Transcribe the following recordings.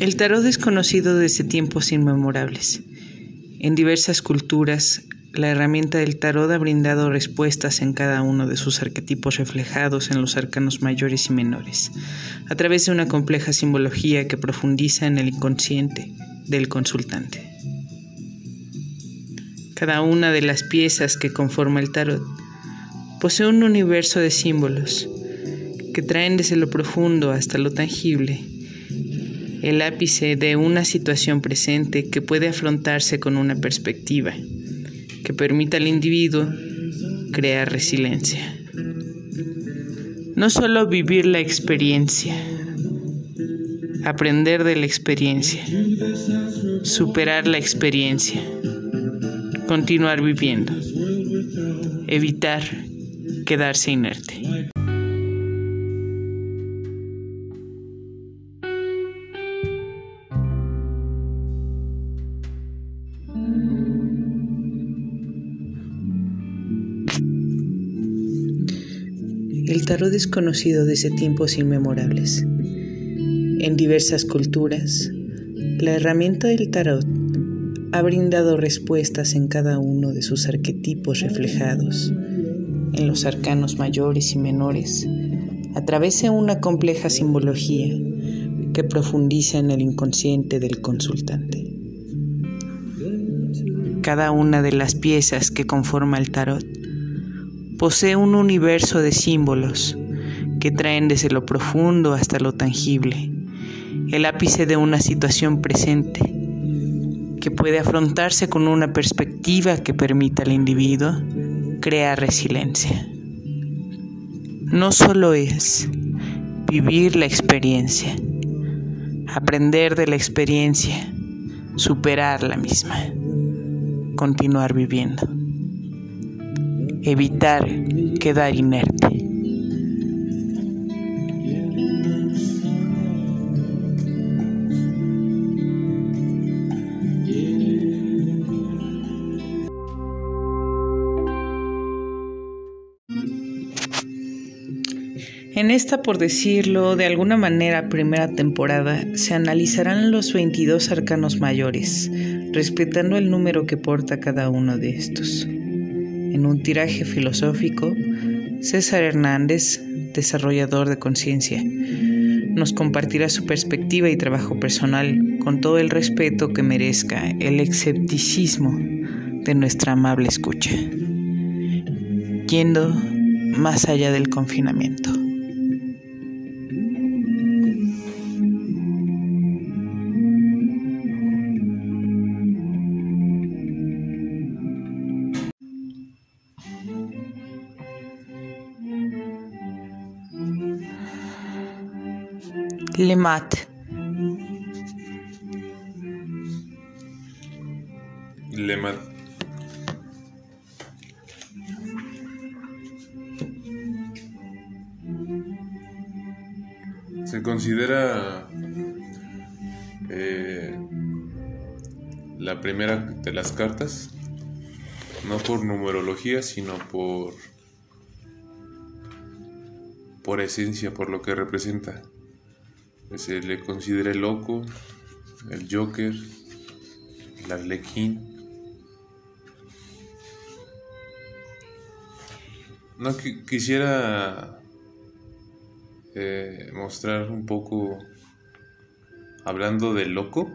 El tarot es conocido desde tiempos inmemorables. En diversas culturas, la herramienta del tarot ha brindado respuestas en cada uno de sus arquetipos reflejados en los arcanos mayores y menores, a través de una compleja simbología que profundiza en el inconsciente del consultante. Cada una de las piezas que conforma el tarot posee un universo de símbolos que traen desde lo profundo hasta lo tangible el ápice de una situación presente que puede afrontarse con una perspectiva que permita al individuo crear resiliencia. No solo vivir la experiencia, aprender de la experiencia, superar la experiencia, continuar viviendo, evitar quedarse inerte. Tarot es conocido desde tiempos inmemorables. En diversas culturas, la herramienta del tarot ha brindado respuestas en cada uno de sus arquetipos reflejados, en los arcanos mayores y menores, a través de una compleja simbología que profundiza en el inconsciente del consultante. Cada una de las piezas que conforma el tarot posee un universo de símbolos que traen desde lo profundo hasta lo tangible, el ápice de una situación presente que puede afrontarse con una perspectiva que permita al individuo crear resiliencia. No solo es vivir la experiencia, aprender de la experiencia, superar la misma, continuar viviendo evitar quedar inerte. En esta, por decirlo de alguna manera, primera temporada, se analizarán los 22 arcanos mayores, respetando el número que porta cada uno de estos. En un tiraje filosófico, César Hernández, desarrollador de conciencia, nos compartirá su perspectiva y trabajo personal con todo el respeto que merezca el escepticismo de nuestra amable escucha, yendo más allá del confinamiento. Lemat. Lemat. Se considera eh, la primera de las cartas, no por numerología, sino por, por esencia, por lo que representa se le considera loco, el Joker, el Arlequín. No quisiera eh, mostrar un poco hablando del loco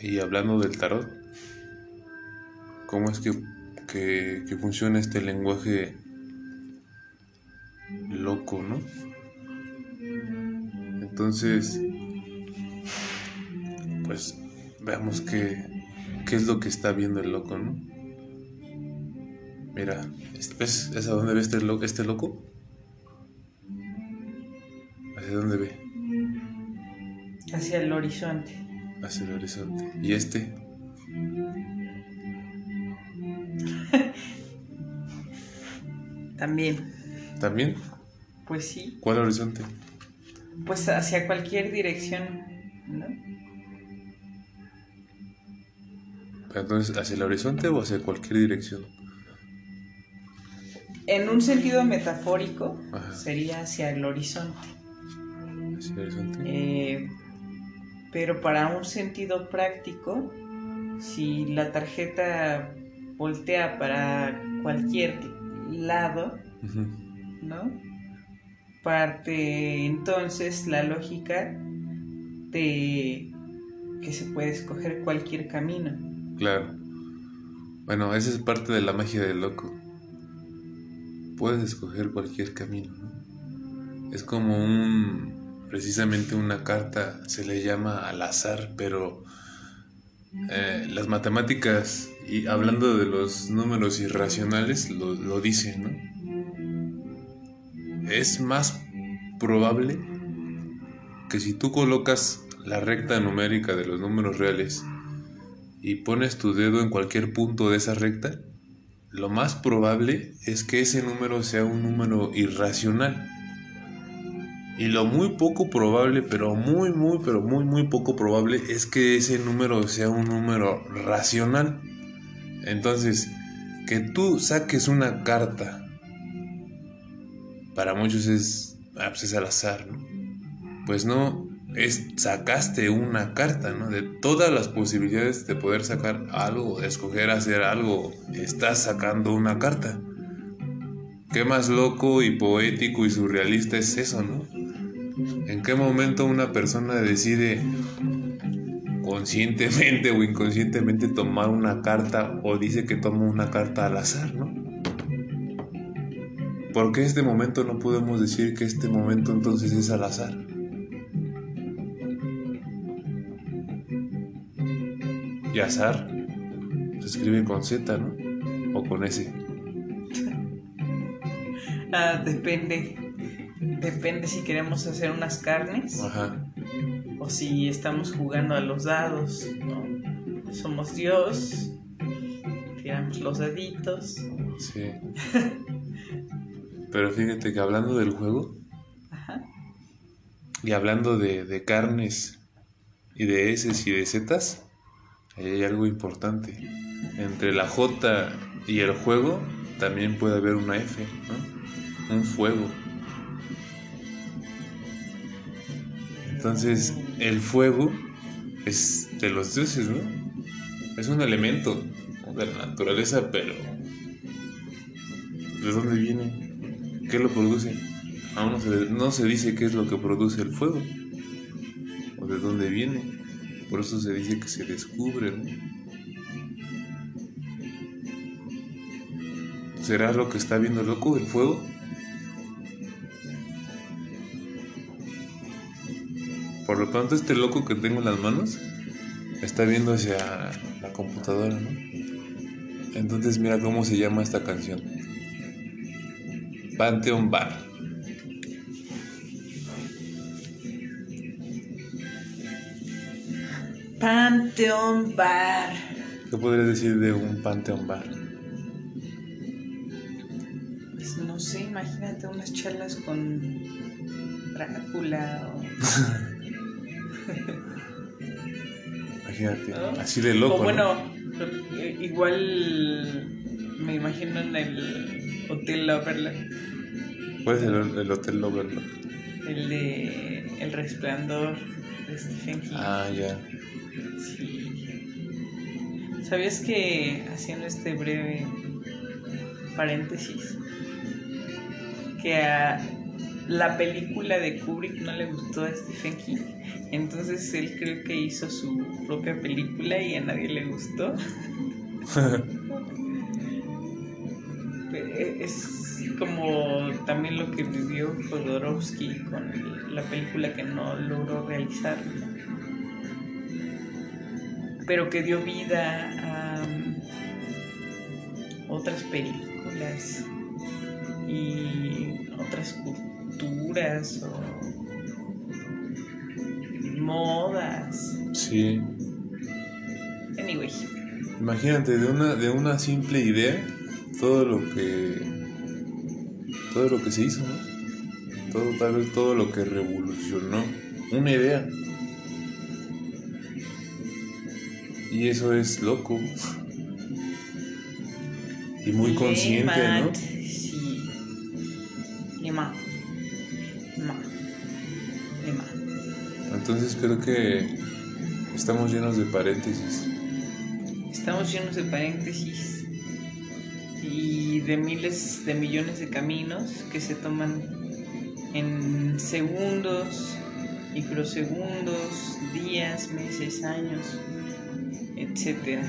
y hablando del tarot. Cómo es que, que funciona este lenguaje loco, ¿no? Entonces, pues veamos qué, qué es lo que está viendo el loco, ¿no? Mira, ¿ves a dónde ve este, este loco? ¿Hacia dónde ve? Hacia el horizonte. Hacia el horizonte. ¿Y este? También. ¿También? Pues sí. ¿Cuál horizonte? Pues hacia cualquier dirección, ¿no? Entonces, ¿hacia el horizonte o hacia cualquier dirección? En un sentido metafórico, sería hacia el horizonte. ¿Hacia el horizonte? Eh, Pero para un sentido práctico, si la tarjeta voltea para cualquier lado, ¿no? Parte entonces la lógica de que se puede escoger cualquier camino. Claro. Bueno, esa es parte de la magia del loco. Puedes escoger cualquier camino. Es como un, precisamente una carta, se le llama al azar, pero eh, las matemáticas, y hablando de los números irracionales, lo, lo dicen, ¿no? Es más probable que si tú colocas la recta numérica de los números reales y pones tu dedo en cualquier punto de esa recta, lo más probable es que ese número sea un número irracional. Y lo muy poco probable, pero muy, muy, pero muy, muy poco probable es que ese número sea un número racional. Entonces, que tú saques una carta, para muchos es, ah, pues es al azar, ¿no? Pues no, es sacaste una carta, ¿no? De todas las posibilidades de poder sacar algo, de escoger hacer algo, estás sacando una carta. ¿Qué más loco y poético y surrealista es eso, no? ¿En qué momento una persona decide conscientemente o inconscientemente tomar una carta o dice que toma una carta al azar, ¿no? ¿Por qué este momento no podemos decir que este momento entonces es al azar? Y azar se escribe con Z, ¿no? O con S. ah, depende. Depende si queremos hacer unas carnes. Ajá. O si estamos jugando a los dados. ¿no? Somos Dios. Tiramos los daditos. Sí. Pero fíjate que hablando del juego. Ajá. Y hablando de, de carnes y de S y de Zetas ahí hay algo importante. Entre la J y el juego también puede haber una F, ¿no? Un fuego. Entonces, el fuego es de los dioses, ¿no? Es un elemento de la naturaleza, pero ¿de dónde viene? ¿Qué lo produce? Aún no se, no se dice qué es lo que produce el fuego o de dónde viene. Por eso se dice que se descubre, ¿no? ¿Será lo que está viendo loco el fuego? Por lo tanto, este loco que tengo en las manos está viendo hacia la computadora, ¿no? Entonces mira cómo se llama esta canción. Pantheon Bar. Pantheon Bar. ¿Qué podrías decir de un Pantheon Bar? Pues no sé, imagínate unas charlas con Drácula o... Imagínate, ¿No? así de loco. o ¿no? bueno, igual me imagino en el Hotel Overland, ¿Cuál es el, el Hotel Overlook? el de El Resplandor de Stephen King. Ah, ya. Sí. ¿Sabías que, haciendo este breve paréntesis, que a la película de Kubrick no le gustó a Stephen King? Entonces él creo que hizo su propia película y a nadie le gustó. Es como también lo que vivió Jodorowsky con la película que no logró realizar, pero que dio vida a um, otras películas y otras culturas o modas. Sí. Anyway, Imagínate, de una, de una simple idea, todo lo que. Todo lo que se hizo, ¿no? Todo, tal vez todo lo que revolucionó. Una idea. Y eso es loco. Y muy consciente, ¿no? Lemat, Sí. Lema. Lema. Lema. Entonces creo que Estamos llenos de paréntesis. Estamos llenos de paréntesis de miles de millones de caminos que se toman en segundos, microsegundos, días, meses, años, etc.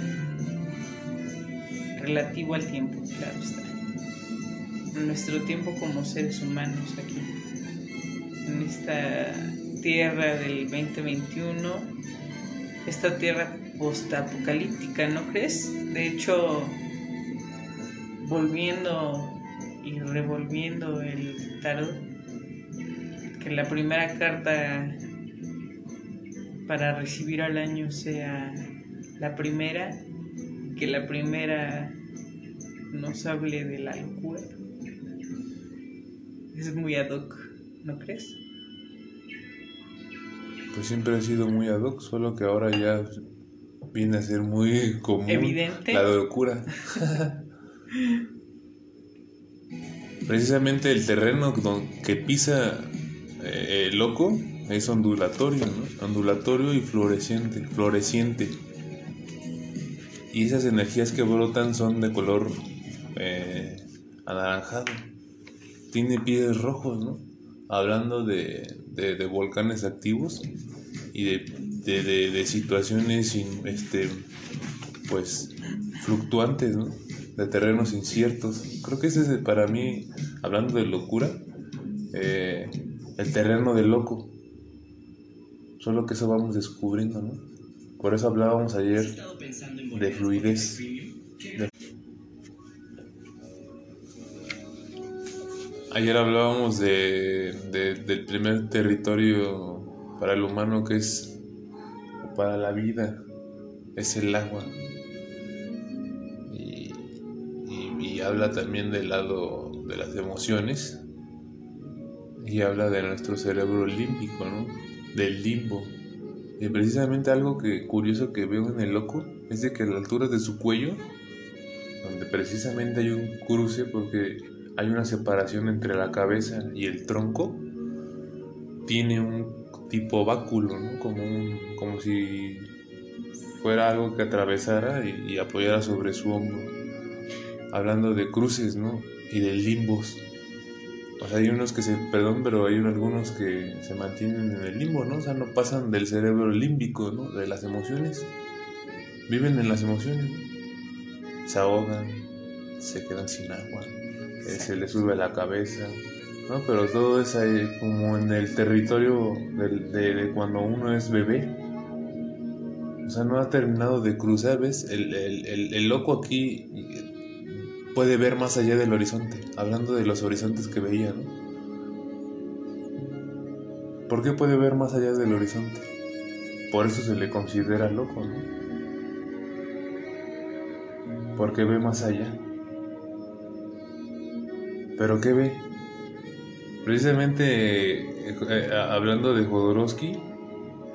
Relativo al tiempo, claro está. Nuestro tiempo como seres humanos aquí, en esta tierra del 2021, esta tierra postapocalíptica, ¿no crees? De hecho, volviendo y revolviendo el tarot, que la primera carta para recibir al año sea la primera, que la primera nos hable de la locura. Es muy ad hoc, ¿no crees? Pues siempre ha sido muy ad hoc, solo que ahora ya viene a ser muy común Evidente. la locura. Precisamente el terreno que pisa eh, el loco es ondulatorio, ¿no? Ondulatorio y floreciente, floreciente. Y esas energías que brotan son de color eh, anaranjado. Tiene pies rojos, ¿no? Hablando de, de- de volcanes activos y de, de- situaciones este, pues fluctuantes, ¿no? De terrenos inciertos. Creo que ese es para mí, hablando de locura, eh, el terreno del loco. Solo que eso vamos descubriendo, ¿no? Por eso hablábamos ayer de fluidez. de- Ayer hablábamos de, de- del primer territorio para el humano que es, para la vida, es el agua. Habla también del lado de las emociones. Y habla de nuestro cerebro límbico, ¿no? Del limbo. Y precisamente algo que curioso que veo en el loco es de que a la altura de su cuello, donde precisamente hay un cruce porque hay una separación entre la cabeza y el tronco, tiene un tipo báculo, ¿no? Como, un- como si fuera algo que atravesara y, y apoyara sobre su hombro. Hablando de cruces, ¿no? Y de limbos. O sea, hay unos que se, perdón, pero hay algunos que se mantienen en el limbo, ¿no? O sea, no pasan del cerebro límbico, ¿no? De las emociones. Viven en las emociones, ¿no? Se ahogan, se quedan sin agua, eh, se les sube la cabeza, ¿no? Pero todo es ahí como en el territorio del- de, de cuando uno es bebé. O sea, no ha terminado de cruzar, ¿ves? El, el- el- el loco aquí puede ver más allá del horizonte, hablando de los horizontes que veía, ¿no? ¿Por qué puede ver más allá del horizonte? Por eso se le considera loco, ¿no? Porque ve más allá. ¿Pero qué ve? Precisamente eh, eh, hablando de Jodorowsky,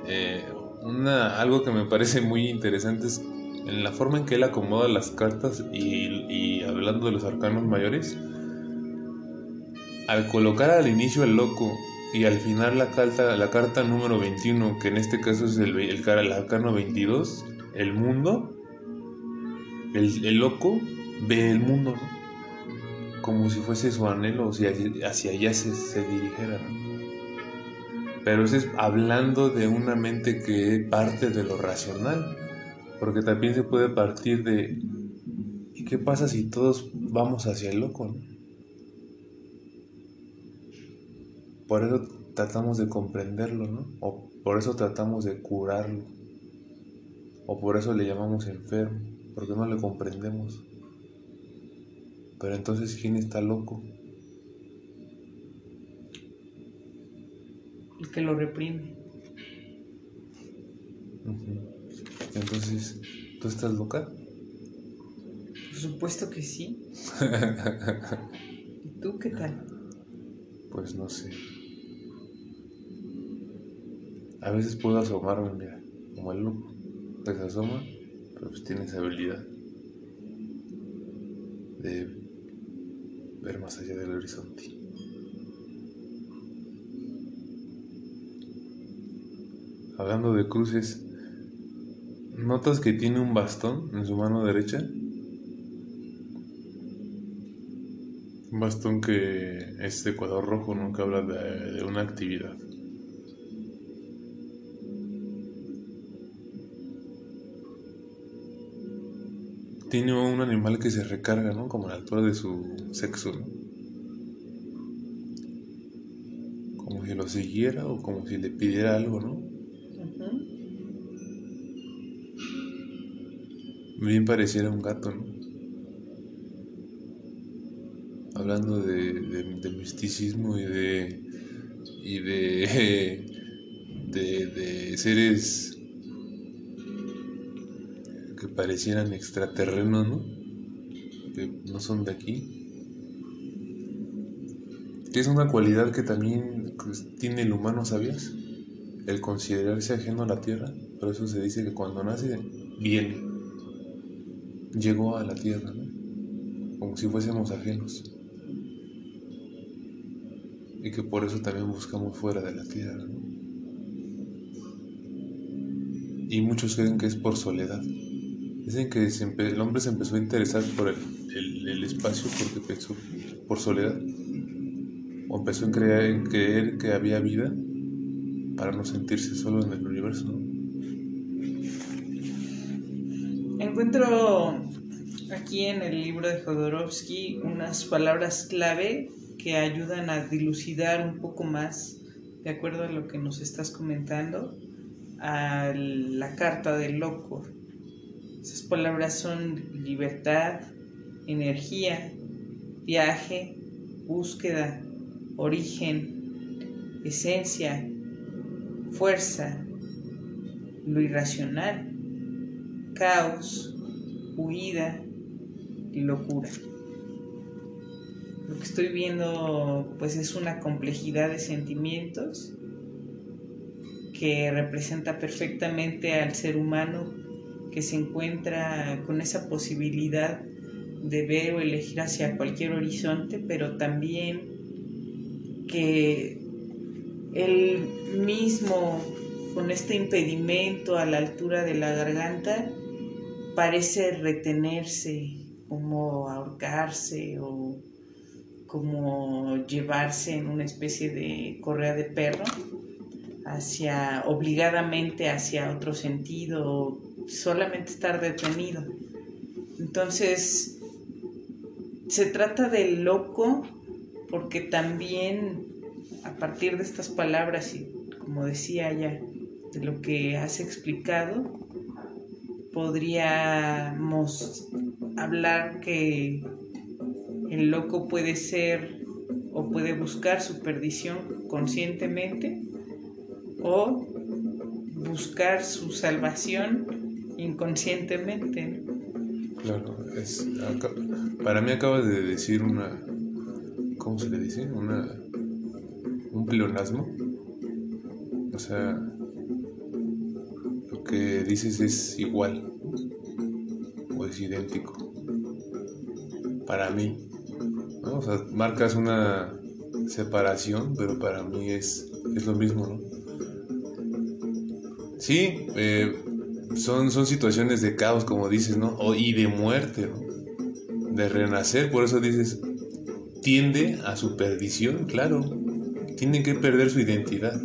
eh, una, algo que me parece muy interesante es en la forma en que él acomoda las cartas y, y hablando de los arcanos mayores, al colocar al inicio el loco y al final la carta, la carta número 21, que en este caso es el, el, el arcano 22, el mundo, el, el loco ve el mundo, como si fuese su anhelo, o si hacia, hacia allá se, se dirigiera. ¿no? Pero eso es hablando de una mente que parte de lo racional, porque también se puede partir de ¿y qué pasa si todos vamos hacia el loco? no? Por eso tratamos de comprenderlo, ¿no? O por eso tratamos de curarlo. O por eso le llamamos enfermo, porque no le comprendemos. Pero entonces, ¿quién está loco? El que lo reprime. Entonces, ¿tú estás loca? Por supuesto que sí. ¿Y tú qué tal? Pues no sé. A veces puedo asomarme, mira, como el loco. Que se asoma, pero pues tiene esa habilidad de ver más allá del horizonte. Hablando de cruces, ¿Notas que tiene un bastón en su mano derecha? Un bastón que es de color rojo. Que habla de, una actividad. Tiene un animal que se recarga, ¿no? Como la altura de su sexo, ¿no? Como si lo siguiera o como si le pidiera algo, ¿no? Bien pareciera un gato, ¿no? Hablando de, misticismo y de. y de. de, seres que parecieran extraterrenos, ¿no? Que no son de aquí. Que es una cualidad que también pues, tiene el humano, ¿sabías? El considerarse ajeno a la tierra. Por eso se dice que cuando nace, viene llegó a la tierra, como si fuésemos ajenos. Y que por eso también buscamos fuera de la tierra. Y muchos creen que es por soledad. Dicen que el hombre se empezó a interesar por el, espacio porque pensó por soledad. O empezó a creer, creer que había vida para no sentirse solo en el universo. Encuentro aquí en el libro de Jodorowsky unas palabras clave que ayudan a dilucidar un poco más, de acuerdo a lo que nos estás comentando, a la carta del loco. Esas palabras son libertad, energía, viaje, búsqueda, origen, esencia, fuerza, lo irracional, caos, huida y locura. Lo que estoy viendo pues es una complejidad de sentimientos que representa perfectamente al ser humano que se encuentra con esa posibilidad de ver o elegir hacia cualquier horizonte, pero también que él mismo con este impedimento a la altura de la garganta parece retenerse, como ahorcarse o como llevarse en una especie de correa de perro hacia obligadamente hacia otro sentido, solamente estar detenido. Entonces, se trata del loco porque también a partir de estas palabras y como decía ya, de lo que has explicado, podríamos hablar que el loco puede ser o puede buscar su perdición conscientemente o buscar su salvación inconscientemente. Claro, es, para mí acabas de decir una, ¿cómo se le dice? Una, un pleonasmo. O sea, que dices es igual o es idéntico para mí. Marcas una separación, pero para mí es, es lo mismo, ¿no? Sí, eh, son, son situaciones de caos, como dices, ¿no? Y de muerte. De renacer, por eso dices, tiende a su perdición, claro. Tiene que perder su identidad,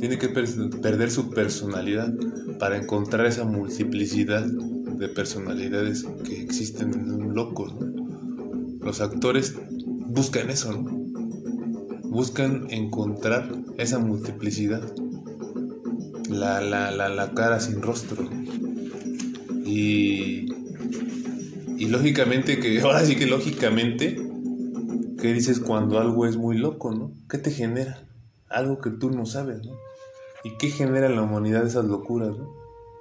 tiene que perder su personalidad para encontrar esa multiplicidad de personalidades que existen en un loco. Los actores buscan eso, ¿no? buscan encontrar esa multiplicidad, la, la, la, la cara sin rostro. Y, y lógicamente que, ahora sí que lógicamente, ¿qué dices cuando algo es muy loco, no? ¿Qué te genera? Algo que tú no sabes, ¿no? ¿Y qué genera en la humanidad esas locuras, ¿no?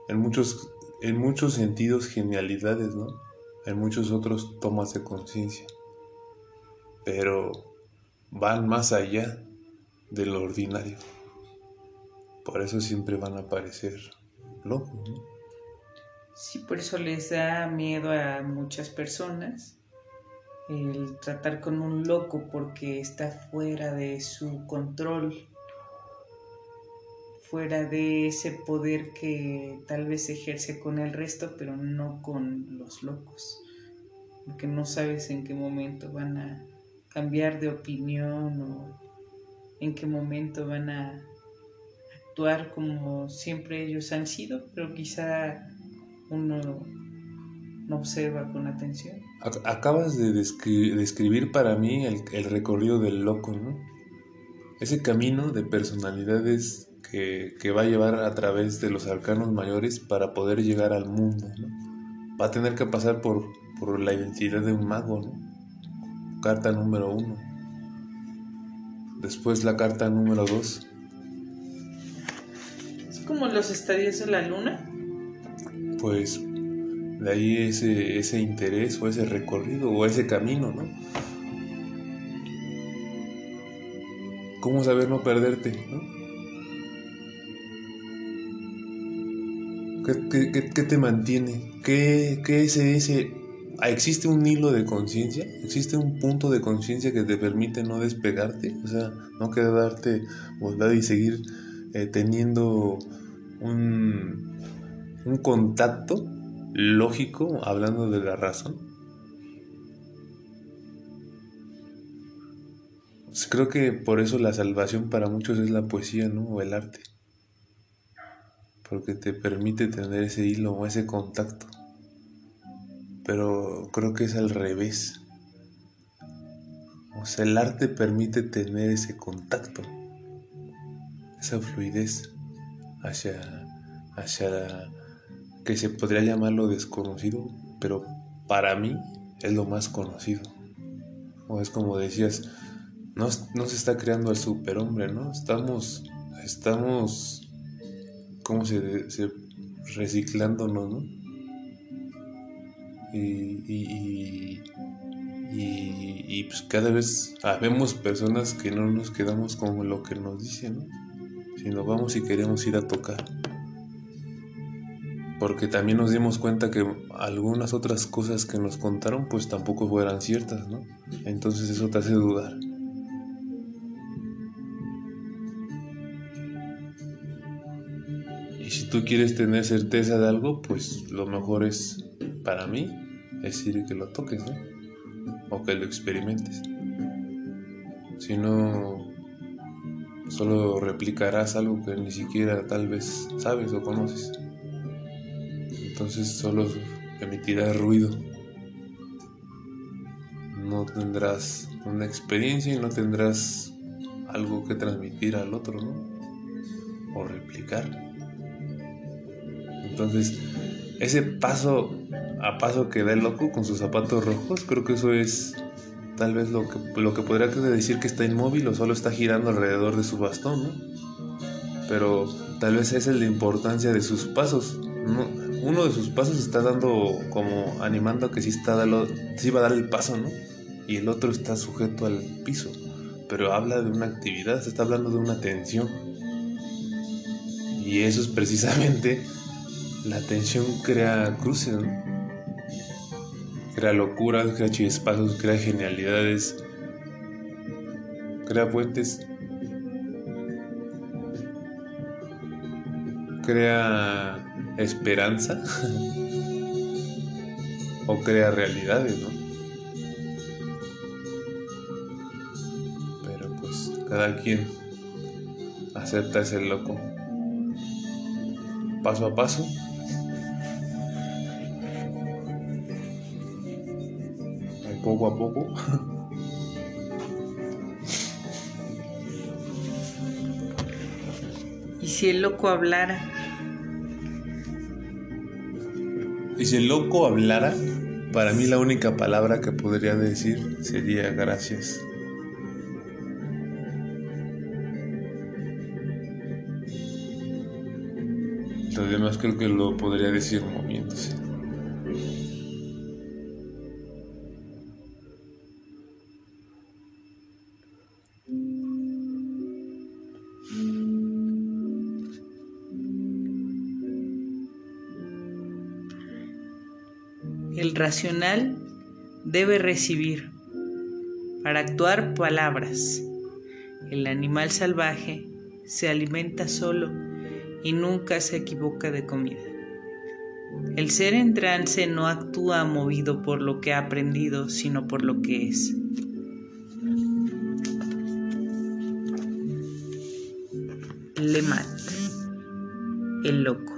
En muchos, en muchos sentidos genialidades, ¿no? En muchos otros tomas de conciencia. Pero van más allá de lo ordinario. Por eso siempre van a parecer locos, ¿no? Sí, por eso les da miedo a muchas personas el tratar con un loco porque está fuera de su control fuera de ese poder que tal vez ejerce con el resto, pero no con los locos, porque no sabes en qué momento van a cambiar de opinión o en qué momento van a actuar como siempre ellos han sido, pero quizá uno no observa con atención. Acabas de describir para mí el, recorrido del loco, ¿no? Ese camino de personalidades que, que, va a llevar a través de los arcanos mayores para poder llegar al mundo, ¿no? Va a tener que pasar por, por la identidad de un mago, ¿no? Carta número uno. Después la carta número dos. ¿Es como los estadios de la luna? Pues de ahí ese, ese interés o ese recorrido o ese camino, ¿no? ¿Cómo saber no perderte? ¿no? ¿Qué, te mantiene? ¿Qué, es ese? ¿Existe un hilo de conciencia? ¿Existe un punto de conciencia que te permite no despegarte? O sea, no quedarte volver y seguir eh, teniendo un, un contacto lógico, hablando de la razón. Pues creo que por eso la salvación para muchos es la poesía, ¿no? O el arte. Porque te permite tener ese hilo o ese contacto. Pero creo que es al revés. O sea, el arte permite tener ese contacto, esa fluidez hacia, hacia que se podría llamarlo desconocido, pero para mí es lo más conocido. O es como decías, no, se está creando el superhombre, ¿no? Estamos, estamos, ¿cómo se, se reciclándonos, ¿no? Y, y, y, y, pues cada vez vemos personas que no nos quedamos con lo que nos dicen, ¿no? Sino vamos y queremos ir a tocar porque también nos dimos cuenta que algunas otras cosas que nos contaron pues tampoco fueran ciertas, ¿no? Entonces eso te hace dudar. Y si tú quieres tener certeza de algo, pues lo mejor es, para mí, es ir que lo toques, ¿no? O que lo experimentes. Si no, solo replicarás algo que ni siquiera tal vez sabes o conoces entonces solo emitirás ruido. No tendrás una experiencia y no tendrás algo que transmitir al otro, ¿no? O replicar. Entonces, ese paso a paso que da el loco con sus zapatos rojos, creo que eso es tal vez lo que, lo que podría decir que está inmóvil o solo está girando alrededor de su bastón, ¿no? Pero tal vez esa es la importancia de sus pasos. No, uno de sus pasos está dando como animando a que sí, está sí va a dar el paso, ¿no? Y el otro está sujeto al piso, pero habla de una actividad, se está hablando de una tensión. Y eso es precisamente, la tensión crea cruces, ¿no? Crea locuras, crea chispazos, crea genialidades, crea puentes, crea esperanza o crea realidades, ¿no? Pero pues cada quien acepta ese loco paso a paso. Poco a poco. ¿Y si el loco hablara? Y si el loco hablara, para mí la única palabra que podría decir sería gracias. Lo demás creo que lo podría decir moviéndose. Racional debe recibir para actuar palabras. El animal salvaje se alimenta solo y nunca se equivoca de comida. El ser en trance no actúa movido por lo que ha aprendido, sino por lo que es. Lemat, el loco.